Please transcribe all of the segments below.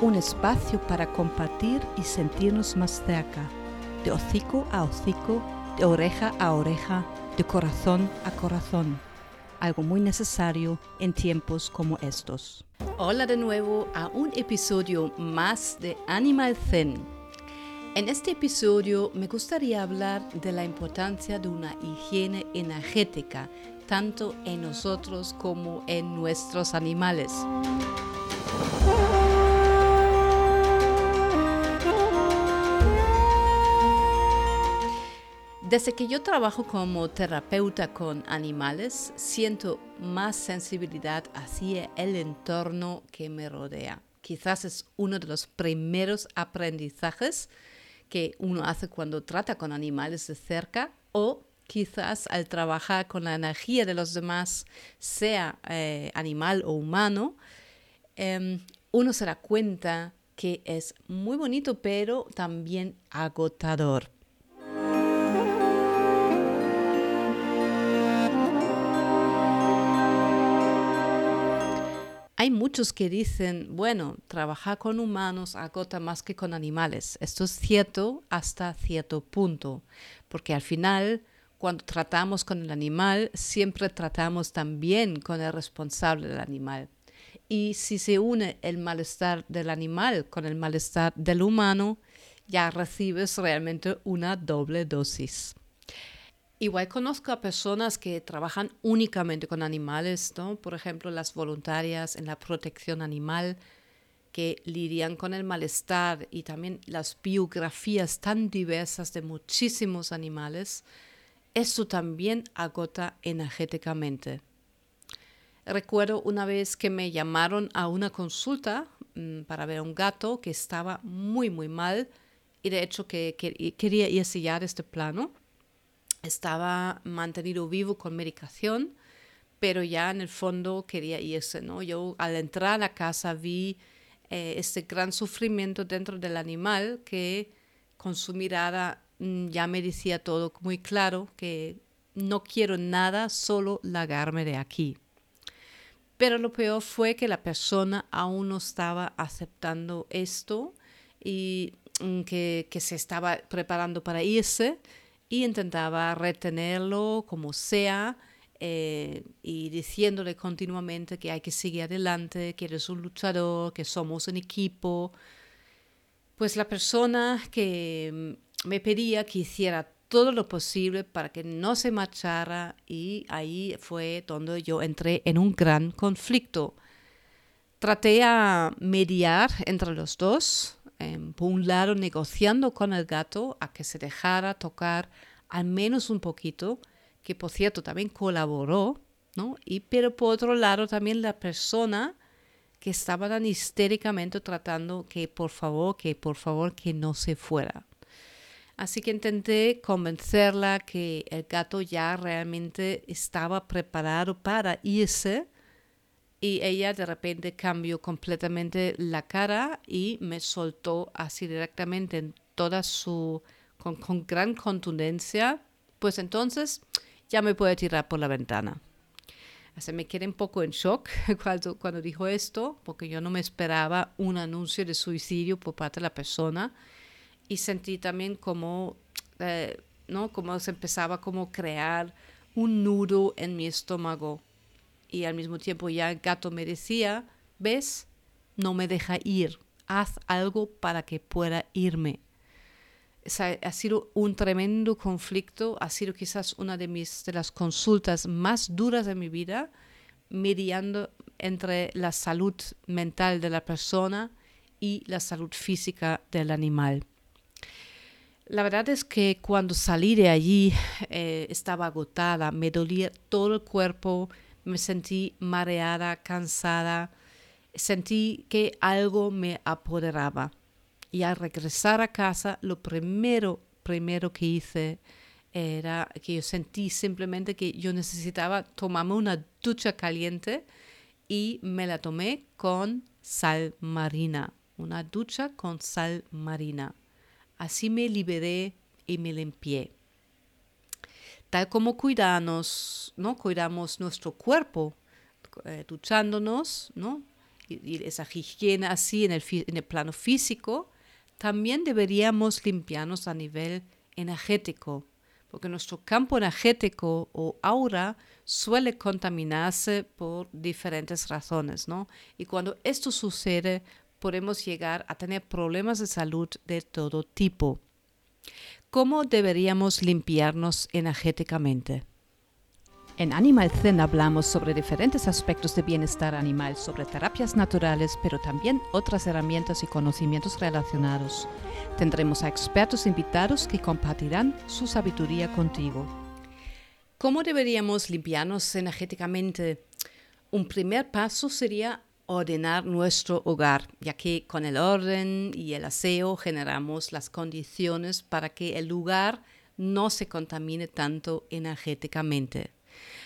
Un espacio para compartir y sentirnos más cerca, de hocico a hocico, de oreja a oreja, de corazón a corazón. Algo muy necesario en tiempos como estos. Hola de nuevo a un episodio más de Animal Zen. En este episodio me gustaría hablar de la importancia de una higiene energética, tanto en nosotros como en nuestros animales. Desde que yo trabajo como terapeuta con animales, siento más sensibilidad hacia el entorno que me rodea. Quizás es uno de los primeros aprendizajes que uno hace cuando trata con animales de cerca o quizás al trabajar con la energía de los demás, sea eh, animal o humano, em, uno se da cuenta que es muy bonito, pero también agotador Hay muchos que dicen, bueno, trabajar con humanos agota más que con animales. Esto es cierto hasta cierto punto, porque al final, cuando tratamos con el animal, siempre tratamos también con el responsable del animal. Y si se une el malestar del animal con el malestar del humano, ya recibes realmente una doble dosis. Igual conozco a personas que trabajan únicamente con animales, ¿no? Por ejemplo, las voluntarias en la protección animal que lidian con el malestar y también las biografías tan diversas de muchísimos animales. Eso también agota energéticamente. Recuerdo una vez que me llamaron a una consulta mm, para ver a un gato que estaba muy, muy mal y de hecho que, que quería irse ya de este plano estaba mantenido vivo con medicación, pero ya en el fondo quería irse, ¿no? Yo al entrar a la casa vi eh, este gran sufrimiento dentro del animal que con su mirada mm, ya me decía todo muy claro que no quiero nada, solo lagarme de aquí. Pero lo peor fue que la persona aún no estaba aceptando esto y mm, que, que se estaba preparando para irse y intentaba retenerlo como sea eh, y diciéndole continuamente que hay que seguir adelante, que eres un luchador, que somos un equipo. Pues la persona que mm, me pedía que hiciera todo lo posible para que no se marchara y ahí fue donde yo entré en un gran conflicto. Traté a mediar entre los dos, por un lado negociando con el gato a que se dejara tocar al menos un poquito, que por cierto también colaboró, ¿no? Y pero por otro lado también la persona que estaba tan histéricamente tratando que por favor, que por favor que no se fuera. Así que intenté convencerla que el gato ya realmente estaba preparado para irse y ella de repente cambió completamente la cara y me soltó así directamente en toda su, con, con gran contundencia, pues entonces ya me puede tirar por la ventana. se me quedé un poco en shock cuando, cuando dijo esto, porque yo no me esperaba un anuncio de suicidio por parte de la persona y sentí también como, eh, ¿no? Como se empezaba como crear un nudo en mi estómago y al mismo tiempo ya el gato me decía, ves, no me deja ir, haz algo para que pueda irme. ha sido un tremendo conflicto, ha sido quizás una de, mis, de las consultas más duras de mi vida, mediando entre la salud mental de la persona y la salud física del animal. La verdad es que cuando salí de allí eh, estaba agotada, me dolía todo el cuerpo, me sentí mareada, cansada, sentí que algo me apoderaba. Y al regresar a casa, lo primero, primero que hice era que yo sentí simplemente que yo necesitaba tomarme una ducha caliente y me la tomé con sal marina, una ducha con sal marina. Así me liberé y me limpié tal como cuidamos, ¿no? cuidamos nuestro cuerpo, eh, duchándonos, ¿no? Y, esa higiene así en el, en el plano físico, también deberíamos limpiarnos a nivel energético, porque nuestro campo energético o aura suele contaminarse por diferentes razones, ¿no? Y cuando esto sucede, podemos llegar a tener problemas de salud de todo tipo. ¿Cómo deberíamos limpiarnos energéticamente? En Animal Zen hablamos sobre diferentes aspectos de bienestar animal, sobre terapias naturales, pero también otras herramientas y conocimientos relacionados. Tendremos a expertos invitados que compartirán su sabiduría contigo. ¿Cómo deberíamos limpiarnos energéticamente? Un primer paso sería ordenar nuestro hogar, ya que con el orden y el aseo generamos las condiciones para que el lugar no se contamine tanto energéticamente.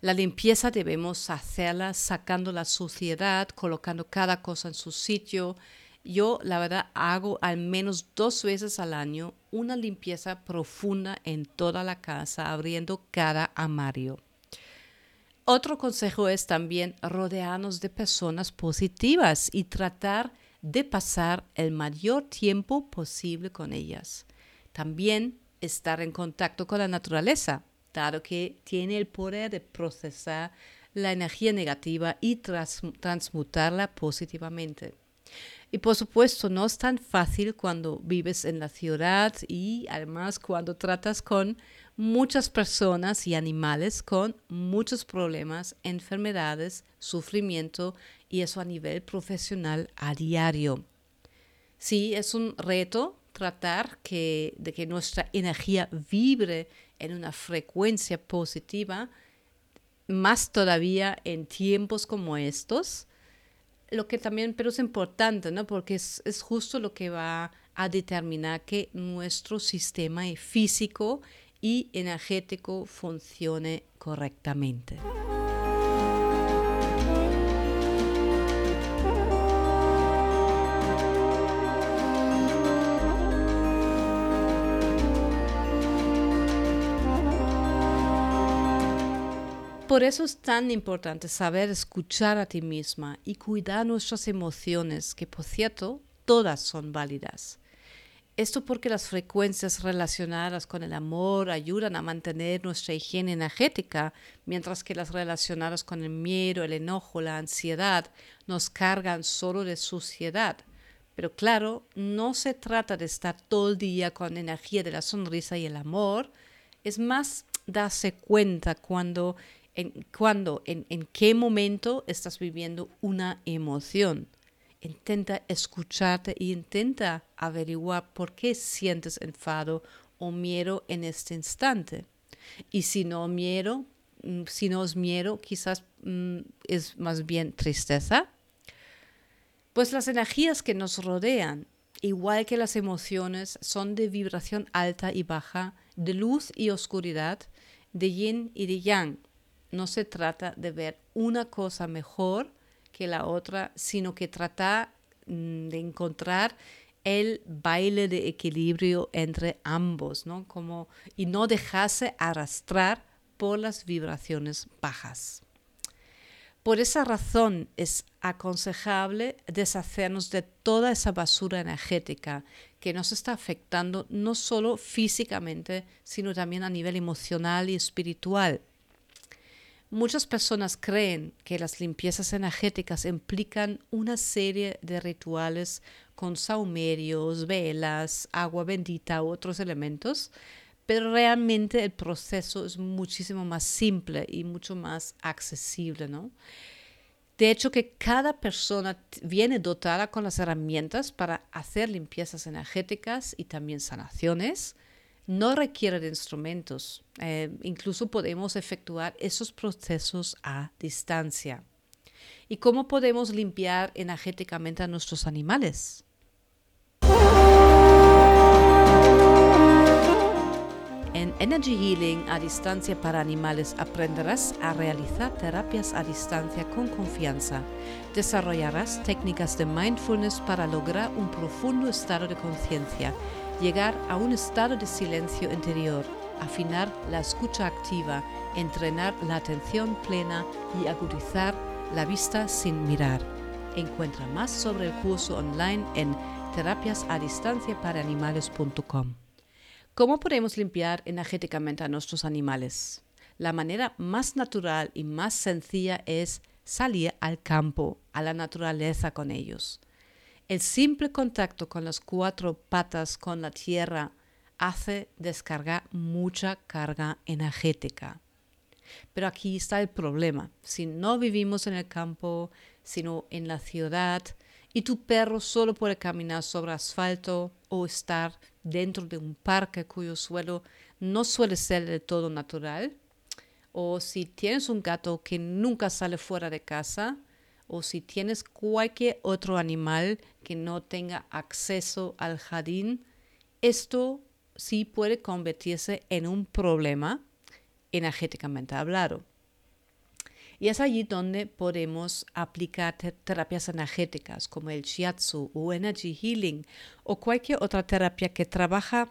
La limpieza debemos hacerla sacando la suciedad, colocando cada cosa en su sitio. Yo, la verdad, hago al menos dos veces al año una limpieza profunda en toda la casa, abriendo cada armario. Otro consejo es también rodearnos de personas positivas y tratar de pasar el mayor tiempo posible con ellas. También estar en contacto con la naturaleza, dado que tiene el poder de procesar la energía negativa y transmutarla positivamente. Y por supuesto, no es tan fácil cuando vives en la ciudad y además cuando tratas con muchas personas y animales con muchos problemas, enfermedades, sufrimiento y eso a nivel profesional a diario. Sí, es un reto tratar que, de que nuestra energía vibre en una frecuencia positiva, más todavía en tiempos como estos. Lo que también, pero es importante, ¿no? Porque es, es justo lo que va a determinar que nuestro sistema físico y energético funcione correctamente. Por eso es tan importante saber escuchar a ti misma y cuidar nuestras emociones, que por cierto, todas son válidas. Esto porque las frecuencias relacionadas con el amor ayudan a mantener nuestra higiene energética, mientras que las relacionadas con el miedo, el enojo, la ansiedad nos cargan solo de suciedad. Pero claro, no se trata de estar todo el día con energía de la sonrisa y el amor, es más darse cuenta cuando, en, en qué momento estás viviendo una emoción intenta escucharte e intenta averiguar por qué sientes enfado o miedo en este instante. Y si no miedo, mm, si no es miedo, quizás mm, es más bien tristeza. Pues las energías que nos rodean, igual que las emociones, son de vibración alta y baja, de luz y oscuridad, de yin y de yang. No se trata de ver una cosa mejor que la otra, sino que trata mm, de encontrar el baile de equilibrio entre ambos, ¿no? Como, y no dejarse arrastrar por las vibraciones bajas. Por esa razón es aconsejable deshacernos de toda esa basura energética que nos está afectando no solo físicamente, sino también a nivel emocional y espiritual. Muchas personas creen que las limpiezas energéticas implican una serie de rituales con saumerios, velas, agua bendita u otros elementos, pero realmente el proceso es muchísimo más simple y mucho más accesible, ¿no? De hecho, que cada persona viene dotada con las herramientas para hacer limpiezas energéticas y también sanaciones. No requiere de instrumentos. Eh, incluso podemos efectuar esos procesos a distancia. ¿Y cómo podemos limpiar energéticamente a nuestros animales? En Energy Healing a distancia para animales aprenderás a realizar terapias a distancia con confianza. Desarrollarás técnicas de mindfulness para lograr un profundo estado de conciencia, llegar a un estado de silencio interior, afinar la escucha activa, entrenar la atención plena y agudizar la vista sin mirar. Encuentra más sobre el curso online en terapiasadistanciaparaanimales.com. ¿Cómo podemos limpiar energéticamente a nuestros animales? La manera más natural y más sencilla es salir al campo, a la naturaleza con ellos. El simple contacto con las cuatro patas con la tierra hace descargar mucha carga energética. Pero aquí está el problema. Si no vivimos en el campo, sino en la ciudad, y tu perro solo puede caminar sobre asfalto o estar dentro de un parque cuyo suelo no suele ser de todo natural, o si tienes un gato que nunca sale fuera de casa, o si tienes cualquier otro animal que no tenga acceso al jardín, esto sí puede convertirse en un problema energéticamente hablado. Y es allí donde podemos aplicar terapias energéticas como el shiatsu o energy healing o cualquier otra terapia que trabaja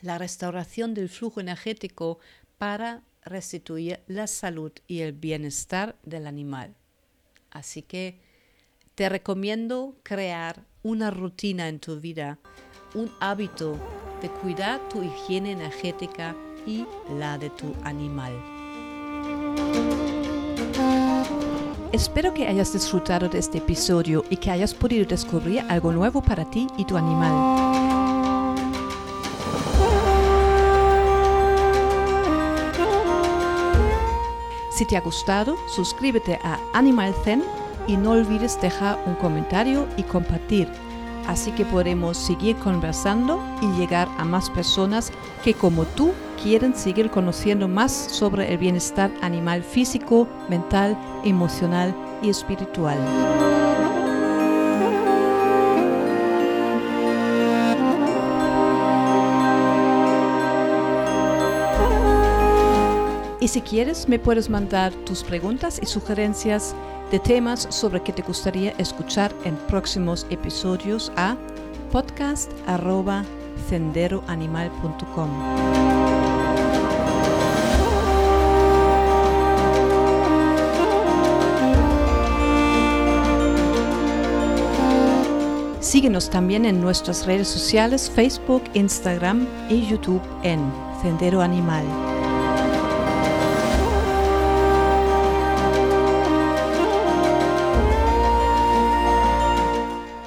la restauración del flujo energético para restituir la salud y el bienestar del animal. Así que te recomiendo crear una rutina en tu vida, un hábito de cuidar tu higiene energética y la de tu animal. Espero que hayas disfrutado de este episodio y que hayas podido descubrir algo nuevo para ti y tu animal. Si te ha gustado, suscríbete a Animal Zen y no olvides dejar un comentario y compartir así que podemos seguir conversando y llegar a más personas que como tú quieren seguir conociendo más sobre el bienestar animal físico, mental, emocional y espiritual. Y si quieres, me puedes mandar tus preguntas y sugerencias de temas sobre que te gustaría escuchar en próximos episodios a podcast.senderoanimal.com. Síguenos también en nuestras redes sociales Facebook, Instagram y YouTube en Sendero Animal.